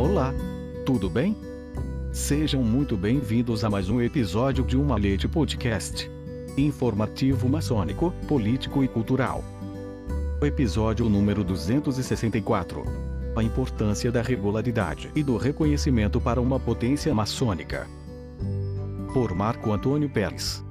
Olá! Tudo bem? Sejam muito bem-vindos a mais um episódio de Uma Leite Podcast. Informativo maçônico, político e cultural. Episódio número 264. A importância da regularidade e do reconhecimento para uma potência maçônica. Por Marco Antônio Pérez.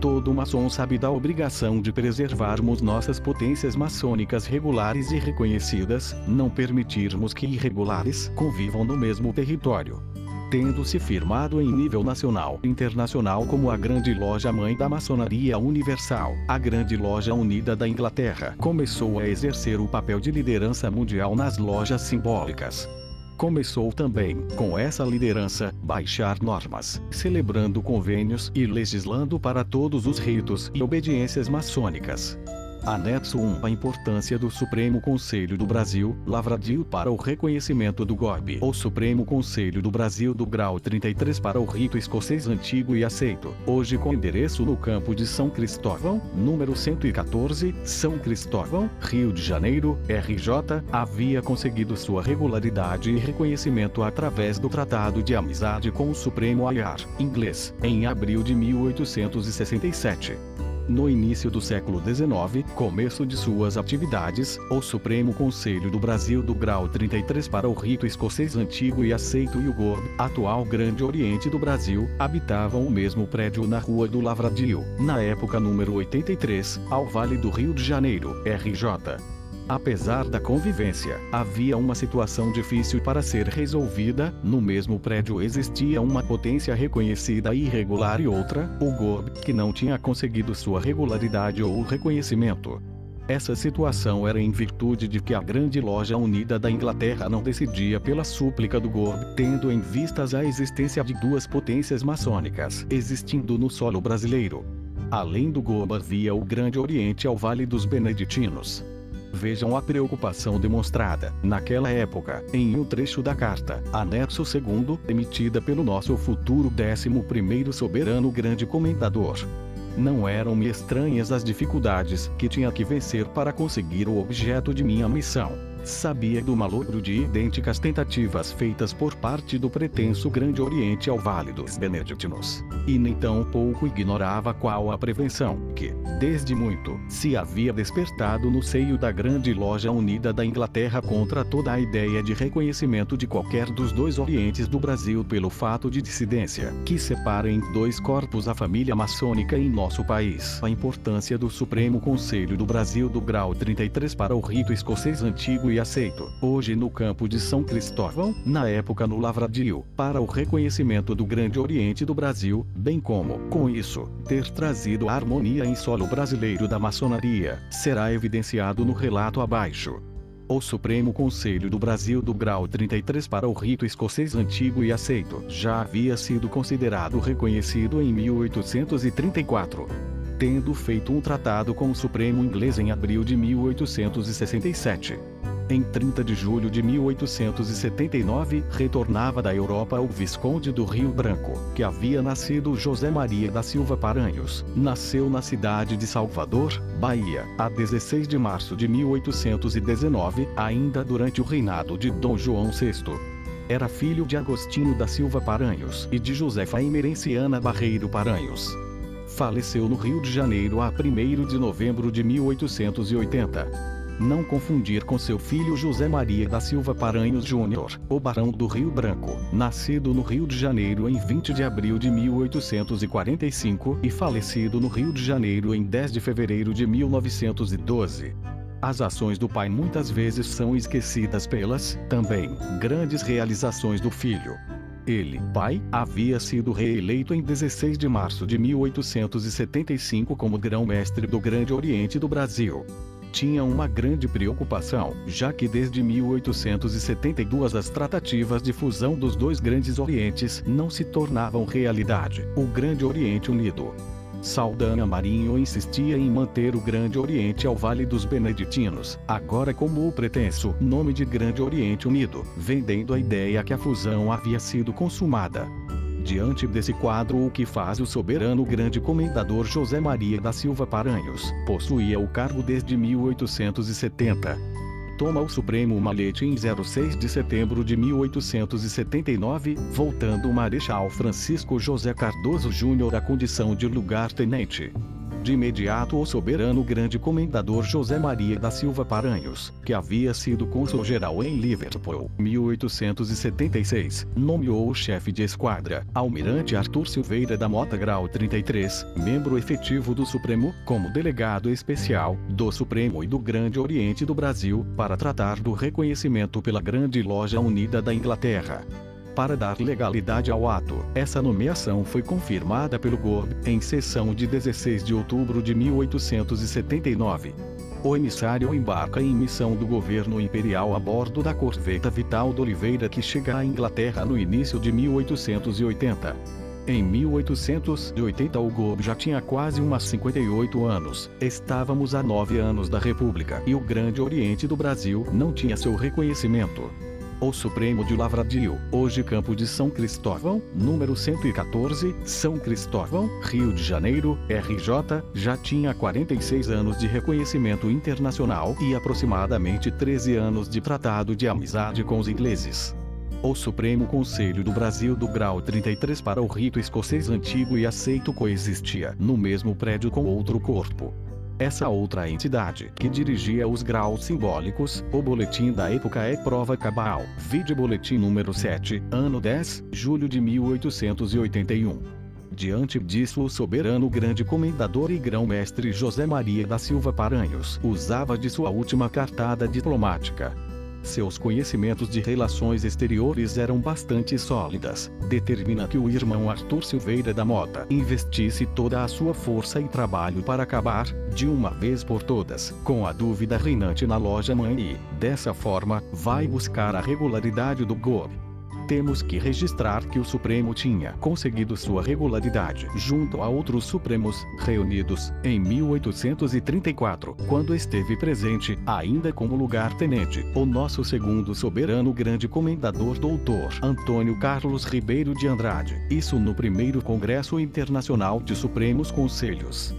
Todo maçom sabe da obrigação de preservarmos nossas potências maçônicas regulares e reconhecidas, não permitirmos que irregulares convivam no mesmo território. Tendo se firmado em nível nacional e internacional como a Grande Loja Mãe da Maçonaria Universal, a Grande Loja Unida da Inglaterra começou a exercer o papel de liderança mundial nas lojas simbólicas começou também, com essa liderança, baixar normas, celebrando convênios e legislando para todos os ritos e obediências maçônicas. Anexo 1 A importância do Supremo Conselho do Brasil, Lavradio para o reconhecimento do GOB. O Supremo Conselho do Brasil do grau 33 para o rito escocês antigo e aceito, hoje com endereço no campo de São Cristóvão, número 114, São Cristóvão, Rio de Janeiro, RJ, havia conseguido sua regularidade e reconhecimento através do Tratado de Amizade com o Supremo Ayar, inglês, em abril de 1867. No início do século XIX, começo de suas atividades, o Supremo Conselho do Brasil do grau 33 para o rito escocês antigo e aceito e o Gorb, atual Grande Oriente do Brasil, habitavam o mesmo prédio na Rua do Lavradio, na época número 83, ao Vale do Rio de Janeiro, RJ. Apesar da convivência, havia uma situação difícil para ser resolvida. No mesmo prédio existia uma potência reconhecida e irregular e outra, o GOB, que não tinha conseguido sua regularidade ou reconhecimento. Essa situação era em virtude de que a Grande Loja Unida da Inglaterra não decidia pela súplica do GOB, tendo em vistas a existência de duas potências maçônicas existindo no solo brasileiro. Além do GOB havia o Grande Oriente ao Vale dos Beneditinos. Vejam a preocupação demonstrada, naquela época, em um trecho da carta, anexo 2, emitida pelo nosso futuro 11 soberano grande comendador. Não eram-me estranhas as dificuldades que tinha que vencer para conseguir o objeto de minha missão sabia do malogro de idênticas tentativas feitas por parte do pretenso Grande Oriente ao Vale dos Beneditinos. E nem tão pouco ignorava qual a prevenção que, desde muito, se havia despertado no seio da Grande Loja Unida da Inglaterra contra toda a ideia de reconhecimento de qualquer dos dois Orientes do Brasil pelo fato de dissidência, que separa em dois corpos a família maçônica em nosso país. A importância do Supremo Conselho do Brasil do grau 33 para o rito escocês antigo e aceito, hoje no campo de São Cristóvão, na época no Lavradio, para o reconhecimento do Grande Oriente do Brasil, bem como, com isso, ter trazido a harmonia em solo brasileiro da maçonaria, será evidenciado no relato abaixo. O Supremo Conselho do Brasil do grau 33 para o rito escocês antigo e aceito já havia sido considerado reconhecido em 1834 tendo feito um tratado com o Supremo inglês em abril de 1867. Em 30 de julho de 1879, retornava da Europa o Visconde do Rio Branco, que havia nascido José Maria da Silva Paranhos. Nasceu na cidade de Salvador, Bahia, a 16 de março de 1819, ainda durante o reinado de Dom João VI. Era filho de Agostinho da Silva Paranhos e de Josefa Emerenciana Barreiro Paranhos. Faleceu no Rio de Janeiro a 1 de novembro de 1880 não confundir com seu filho José Maria da Silva Paranhos Júnior, o Barão do Rio Branco, nascido no Rio de Janeiro em 20 de abril de 1845 e falecido no Rio de Janeiro em 10 de fevereiro de 1912. As ações do pai muitas vezes são esquecidas pelas, também, grandes realizações do filho. Ele, pai, havia sido reeleito em 16 de março de 1875 como grão-mestre do Grande Oriente do Brasil tinha uma grande preocupação, já que desde 1872 as tratativas de fusão dos dois grandes orientes não se tornavam realidade. O Grande Oriente Unido. Saldanha Marinho insistia em manter o Grande Oriente ao Vale dos Beneditinos, agora como o pretenso nome de Grande Oriente Unido, vendendo a ideia que a fusão havia sido consumada. Diante desse quadro, o que faz o soberano grande comendador José Maria da Silva Paranhos, possuía o cargo desde 1870. retoma o Supremo Malete em 06 de setembro de 1879, voltando o Marechal Francisco José Cardoso Júnior à condição de lugar-tenente de imediato o soberano grande comendador José Maria da Silva Paranhos, que havia sido cônsul-geral em Liverpool, 1876, nomeou o chefe de esquadra, almirante Arthur Silveira da Mota Grau 33, membro efetivo do Supremo, como delegado especial, do Supremo e do Grande Oriente do Brasil, para tratar do reconhecimento pela Grande Loja Unida da Inglaterra para dar legalidade ao ato. Essa nomeação foi confirmada pelo GOB, em sessão de 16 de outubro de 1879. O emissário embarca em missão do governo imperial a bordo da corveta Vital de Oliveira que chega à Inglaterra no início de 1880. Em 1880 o GOB já tinha quase umas 58 anos. Estávamos a nove anos da República e o Grande Oriente do Brasil não tinha seu reconhecimento o Supremo de Lavradio, hoje Campo de São Cristóvão, número 114, São Cristóvão, Rio de Janeiro, RJ, já tinha 46 anos de reconhecimento internacional e aproximadamente 13 anos de tratado de amizade com os ingleses. O Supremo Conselho do Brasil do Grau 33 para o rito escocês antigo e aceito coexistia no mesmo prédio com outro corpo. Essa outra entidade, que dirigia os graus simbólicos, o boletim da época é prova cabal. Vide boletim número 7, ano 10, julho de 1881. Diante disso o soberano grande comendador e grão-mestre José Maria da Silva Paranhos usava de sua última cartada diplomática, seus conhecimentos de relações exteriores eram bastante sólidas. Determina que o irmão Arthur Silveira da Mota investisse toda a sua força e trabalho para acabar, de uma vez por todas, com a dúvida reinante na loja mãe e, dessa forma, vai buscar a regularidade do golpe temos que registrar que o Supremo tinha conseguido sua regularidade junto a outros Supremos, reunidos em 1834, quando esteve presente, ainda como lugar-tenente, o nosso segundo soberano grande comendador doutor Antônio Carlos Ribeiro de Andrade, isso no primeiro Congresso Internacional de Supremos Conselhos.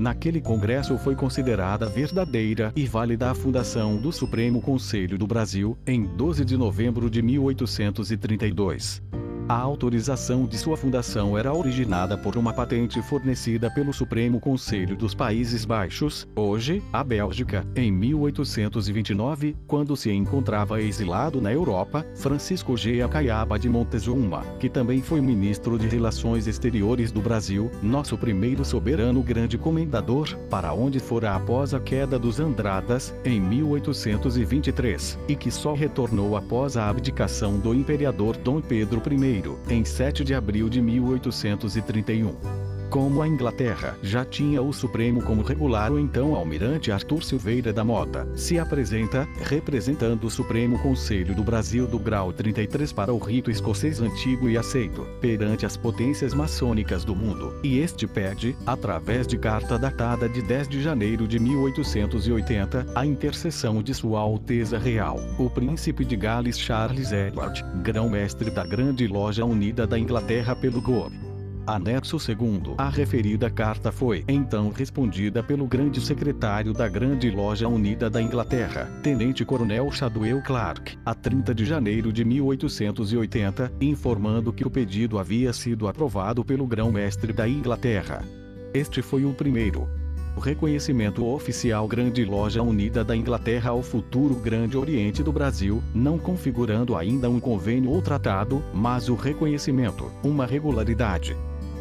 Naquele congresso foi considerada verdadeira e válida a fundação do Supremo Conselho do Brasil, em 12 de novembro de 1832. A autorização de sua fundação era originada por uma patente fornecida pelo Supremo Conselho dos Países Baixos, hoje, a Bélgica, em 1829, quando se encontrava exilado na Europa, Francisco G. Acaiaba de Montezuma, que também foi ministro de Relações Exteriores do Brasil, nosso primeiro soberano grande comendador, para onde fora após a queda dos Andradas, em 1823, e que só retornou após a abdicação do imperador Dom Pedro I em 7 de abril de 1831. Como a Inglaterra já tinha o Supremo como regular, o então almirante Arthur Silveira da Mota se apresenta, representando o Supremo Conselho do Brasil do grau 33 para o rito escocês antigo e aceito, perante as potências maçônicas do mundo, e este pede, através de carta datada de 10 de janeiro de 1880, a intercessão de Sua Alteza Real, o Príncipe de Gales Charles Edward, grão-mestre da Grande Loja Unida da Inglaterra pelo Globe Anexo 2. A referida carta foi então respondida pelo grande secretário da Grande Loja Unida da Inglaterra, Tenente Coronel Shadwell Clark, a 30 de janeiro de 1880, informando que o pedido havia sido aprovado pelo grão-mestre da Inglaterra. Este foi o primeiro, o reconhecimento oficial Grande Loja Unida da Inglaterra ao futuro Grande Oriente do Brasil, não configurando ainda um convênio ou tratado, mas o reconhecimento, uma regularidade,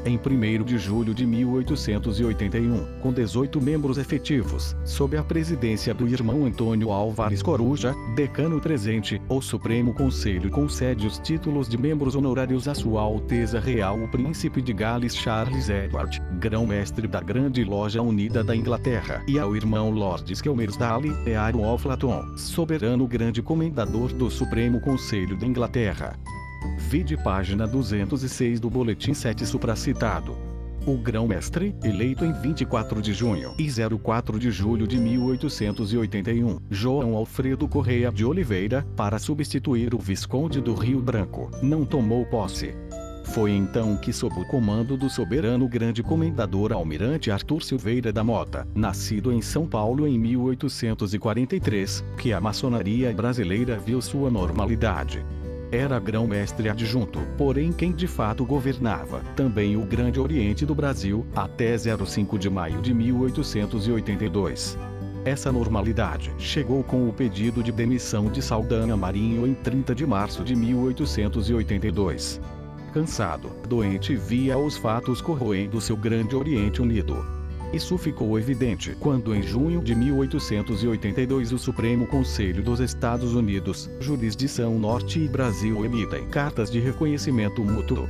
em 1 de julho de 1881, com 18 membros efetivos, sob a presidência do irmão Antônio Álvares Coruja, decano presente, o Supremo Conselho concede os títulos de membros honorários a Sua Alteza Real o Príncipe de Gales Charles Edward, grão-mestre da Grande Loja Unida da Inglaterra, e ao irmão Lord Skelmersdale e Aaron Oflaton, soberano grande comendador do Supremo Conselho da Inglaterra. Vide página 206 do Boletim 7 supracitado. O grão-mestre, eleito em 24 de junho e 04 de julho de 1881, João Alfredo Correia de Oliveira, para substituir o Visconde do Rio Branco, não tomou posse. Foi então que, sob o comando do soberano grande comendador Almirante Arthur Silveira da Mota, nascido em São Paulo em 1843, que a maçonaria brasileira viu sua normalidade. Era grão-mestre adjunto, porém quem de fato governava também o Grande Oriente do Brasil, até 05 de maio de 1882. Essa normalidade chegou com o pedido de demissão de Saldanha Marinho em 30 de março de 1882. Cansado, doente via os fatos corroendo seu Grande Oriente Unido. Isso ficou evidente quando, em junho de 1882, o Supremo Conselho dos Estados Unidos, Jurisdição Norte e Brasil emitem cartas de reconhecimento mútuo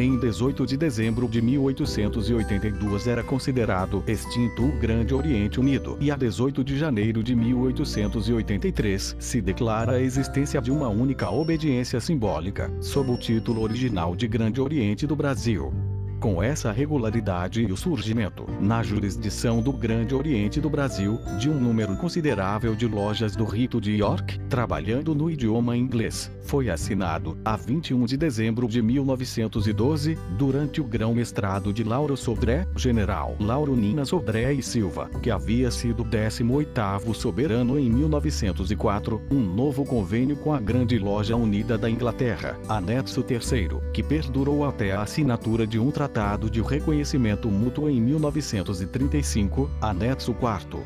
em 18 de dezembro de 1882 era considerado extinto o Grande Oriente Unido e a 18 de janeiro de 1883 se declara a existência de uma única obediência simbólica, sob o título original de Grande Oriente do Brasil. Com essa regularidade e o surgimento, na jurisdição do Grande Oriente do Brasil, de um número considerável de lojas do rito de York, trabalhando no idioma inglês, foi assinado, a 21 de dezembro de 1912, durante o grão-mestrado de Lauro Sodré, general Lauro Nina Sodré e Silva, que havia sido 18º soberano em 1904, um novo convênio com a Grande Loja Unida da Inglaterra, anexo terceiro, que perdurou até a assinatura de um tratado Tratado de Reconhecimento Mútuo em 1935, anexo 4.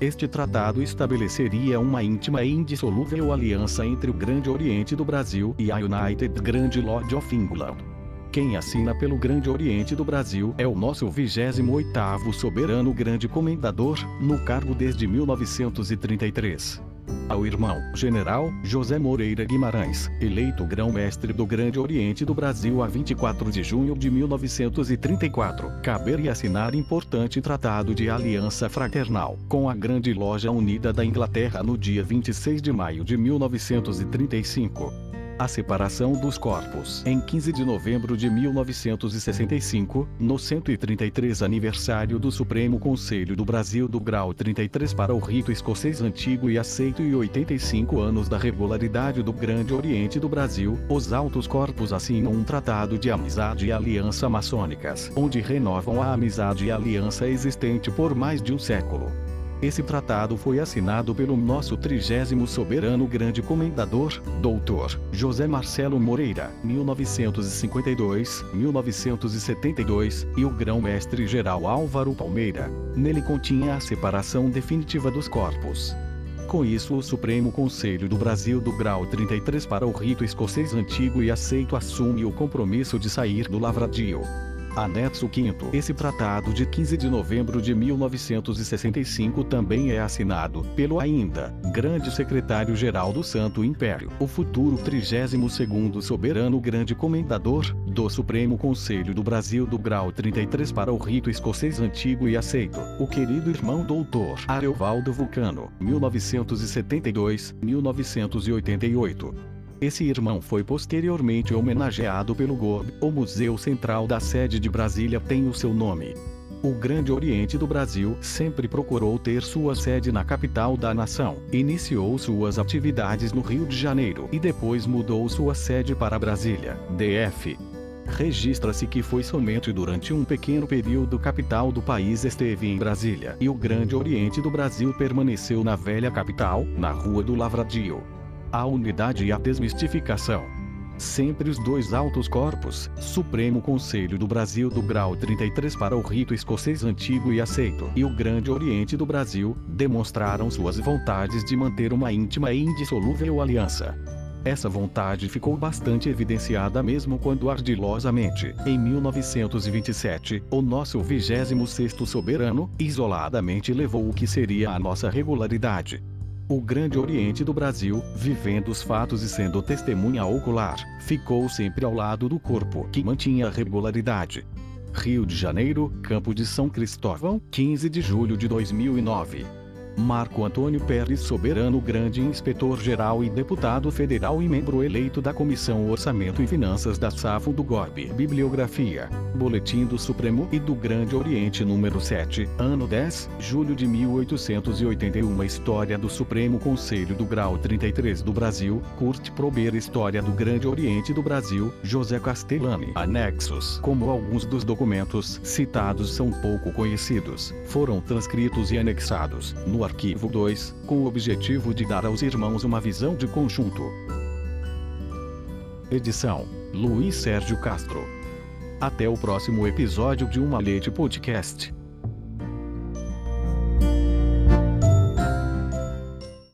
Este tratado estabeleceria uma íntima e indissolúvel aliança entre o Grande Oriente do Brasil e a United Grand Lodge of England. Quem assina pelo Grande Oriente do Brasil é o nosso 28º soberano grande comendador, no cargo desde 1933 ao irmão, general, José Moreira Guimarães, eleito grão-mestre do Grande Oriente do Brasil a 24 de junho de 1934, caberia assinar importante tratado de aliança fraternal com a Grande Loja Unida da Inglaterra no dia 26 de maio de 1935 a separação dos corpos. Em 15 de novembro de 1965, no 133 aniversário do Supremo Conselho do Brasil do Grau 33 para o rito escocês antigo e aceito e 85 anos da regularidade do Grande Oriente do Brasil, os altos corpos assinam um tratado de amizade e aliança maçônicas, onde renovam a amizade e aliança existente por mais de um século. Esse tratado foi assinado pelo nosso trigésimo soberano grande comendador, Dr. José Marcelo Moreira, 1952-1972, e o grão-mestre geral Álvaro Palmeira. Nele continha a separação definitiva dos corpos. Com isso, o Supremo Conselho do Brasil do Grau 33 para o rito escocês antigo e aceito assume o compromisso de sair do lavradio. Anexo 5 Esse tratado de 15 de novembro de 1965 também é assinado pelo ainda grande secretário-geral do Santo Império, o futuro 32º soberano grande comendador do Supremo Conselho do Brasil do grau 33 para o rito escocês antigo e aceito, o querido irmão doutor Areovaldo Vulcano, 1972-1988. Esse irmão foi posteriormente homenageado pelo GOB. O Museu Central da sede de Brasília tem o seu nome. O Grande Oriente do Brasil sempre procurou ter sua sede na capital da nação. Iniciou suas atividades no Rio de Janeiro e depois mudou sua sede para Brasília, DF. Registra-se que foi somente durante um pequeno período capital do país esteve em Brasília e o Grande Oriente do Brasil permaneceu na velha capital, na Rua do Lavradio a unidade e a desmistificação. Sempre os dois altos corpos, Supremo Conselho do Brasil do grau 33 para o rito escocês antigo e aceito, e o Grande Oriente do Brasil, demonstraram suas vontades de manter uma íntima e indissolúvel aliança. Essa vontade ficou bastante evidenciada mesmo quando ardilosamente, em 1927, o nosso 26º soberano, isoladamente levou o que seria a nossa regularidade, o Grande Oriente do Brasil, vivendo os fatos e sendo testemunha ocular, ficou sempre ao lado do corpo que mantinha regularidade. Rio de Janeiro, Campo de São Cristóvão, 15 de julho de 2009. Marco Antônio Pérez Soberano Grande Inspetor-Geral e Deputado Federal e membro eleito da Comissão Orçamento e Finanças da SAFO do GOB. Bibliografia. Boletim do Supremo e do Grande Oriente número 7, ano 10, julho de 1881 História do Supremo Conselho do Grau 33 do Brasil, Kurt Prober História do Grande Oriente do Brasil, José Castellani. Anexos. Como alguns dos documentos citados são pouco conhecidos, foram transcritos e anexados, no arquivo 2, com o objetivo de dar aos irmãos uma visão de conjunto. Edição: Luiz Sérgio Castro. Até o próximo episódio de Uma Leite Podcast.